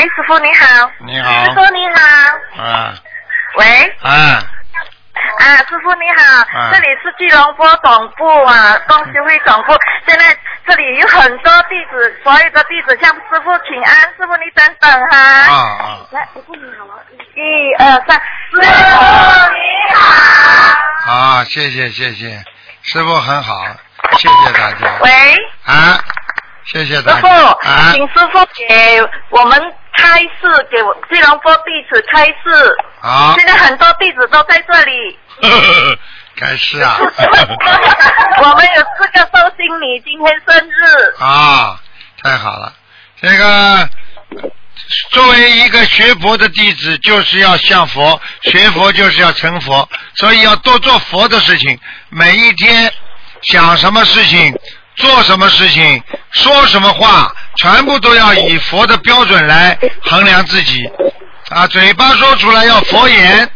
哎，师傅你好。你好师傅你好。啊喂。啊啊，师傅你好，啊这里是吉隆坡总部啊，东修会总部。现在这里有很多弟子，所有的弟子向师傅请安，师傅你等等哈。啊啊！来，师傅你好了？一二三，师傅你好。啊，谢谢谢谢，师傅很好，谢谢大家。喂，啊，谢谢师大家。傅，啊请师傅给我们开示，给我吉隆坡弟子开示。啊现在很多弟子都在这里。开始啊。我们有四个寿星你今天生日。啊，太好了！这个作为一个学佛的弟子，就是要向佛学佛，就是要成佛，所以要多做佛的事情。每一天想什么事情，做什么事情，说什么话，全部都要以佛的标准来衡量自己。啊，嘴巴说出来要佛言、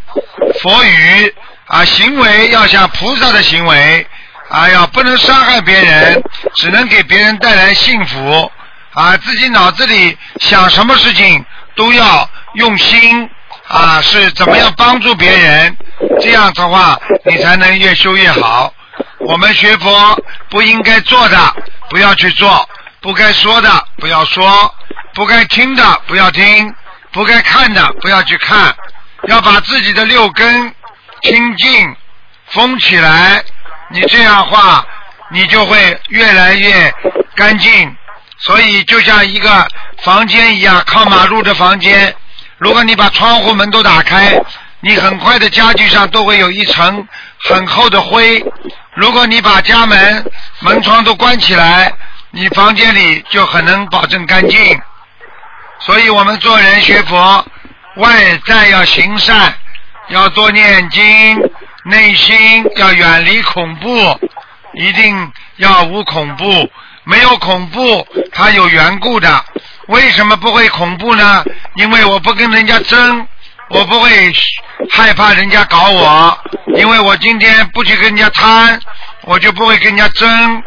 佛语啊，行为要像菩萨的行为。哎呀，不能伤害别人，只能给别人带来幸福啊！自己脑子里想什么事情都要用心啊，是怎么样帮助别人？这样的话，你才能越修越好。我们学佛不应该做的不要去做，不该说的不要说，不该听的不要听，不该看的不要去看，要把自己的六根清净封起来。你这样话，你就会越来越干净。所以就像一个房间一样，靠马路的房间，如果你把窗户门都打开，你很快的家具上都会有一层很厚的灰。如果你把家门门窗都关起来，你房间里就很能保证干净。所以我们做人学佛，外在要行善，要多念经。内心要远离恐怖，一定要无恐怖。没有恐怖，它有缘故的。为什么不会恐怖呢？因为我不跟人家争，我不会害怕人家搞我。因为我今天不去跟人家贪，我就不会跟人家争。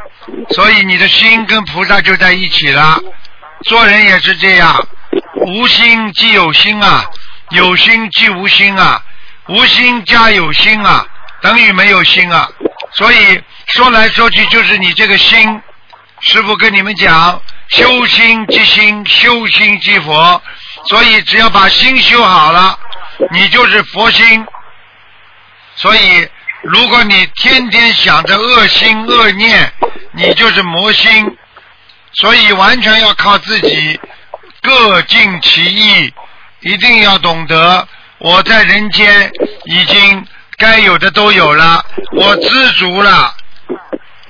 所以你的心跟菩萨就在一起了。做人也是这样，无心即有心啊，有心即无心啊。无心加有心啊，等于没有心啊。所以说来说去就是你这个心。师傅跟你们讲，修心即心，修心即佛。所以只要把心修好了，你就是佛心。所以如果你天天想着恶心恶念，你就是魔心。所以完全要靠自己，各尽其意，一定要懂得。我在人间已经该有的都有了，我知足了。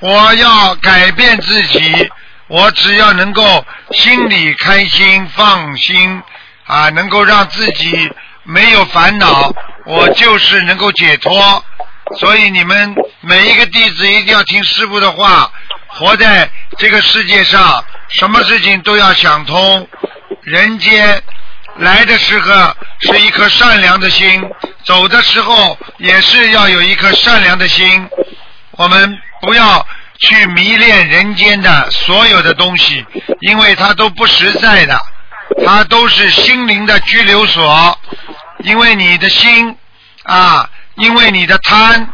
我要改变自己，我只要能够心里开心、放心啊，能够让自己没有烦恼，我就是能够解脱。所以你们每一个弟子一定要听师傅的话，活在这个世界上，什么事情都要想通。人间。来的时候是一颗善良的心，走的时候也是要有一颗善良的心。我们不要去迷恋人间的所有的东西，因为它都不实在的，它都是心灵的拘留所。因为你的心啊，因为你的贪，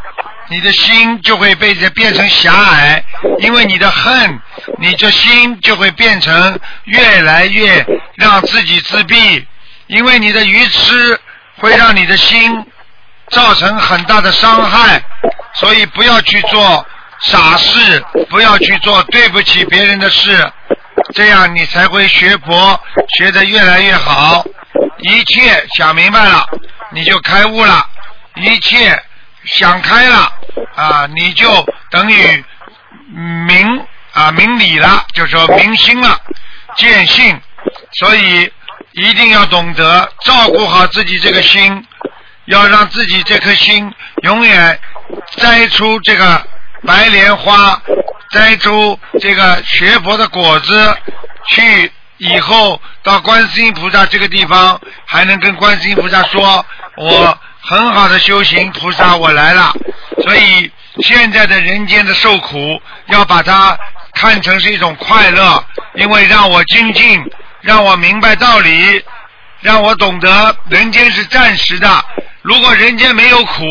你的心就会被这变成狭隘；因为你的恨，你这心就会变成越来越让自己自闭。因为你的愚痴会让你的心造成很大的伤害，所以不要去做傻事，不要去做对不起别人的事，这样你才会学佛学得越来越好。一切想明白了，你就开悟了；一切想开了啊，你就等于明啊明理了，就说明心了，见性。所以。一定要懂得照顾好自己这个心，要让自己这颗心永远栽出这个白莲花，摘出这个学佛的果子，去以后到观世音菩萨这个地方，还能跟观世音菩萨说：“我很好的修行，菩萨我来了。”所以现在的人间的受苦，要把它看成是一种快乐，因为让我精进。让我明白道理，让我懂得人间是暂时的。如果人间没有苦，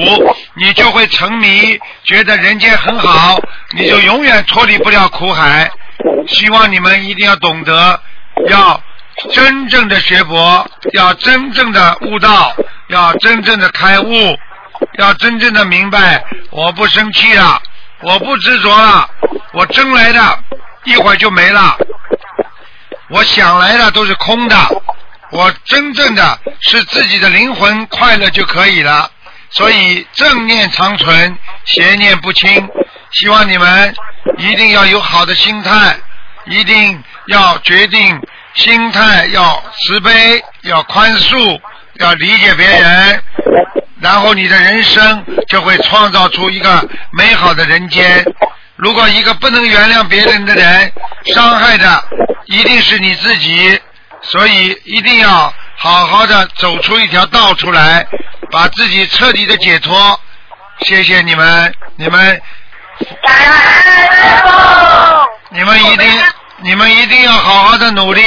你就会沉迷，觉得人间很好，你就永远脱离不了苦海。希望你们一定要懂得，要真正的学佛，要真正的悟道，要真正的开悟，要真正的明白，我不生气了，我不执着了，我争来的，一会儿就没了，我想来的都是空的。我真正的是自己的灵魂快乐就可以了，所以正念长存，邪念不侵。希望你们一定要有好的心态，一定要决定心态要慈悲，要宽恕，要理解别人，然后你的人生就会创造出一个美好的人间。如果一个不能原谅别人的人，伤害的一定是你自己。所以一定要好好的走出一条道出来，把自己彻底的解脱。谢谢你们，你们，你们一定，你们一定要好好的努力，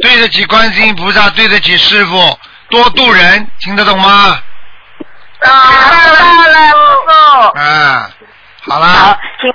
对得起观世音菩萨，对得起师傅，多度人，听得懂吗？啊，好了，好，请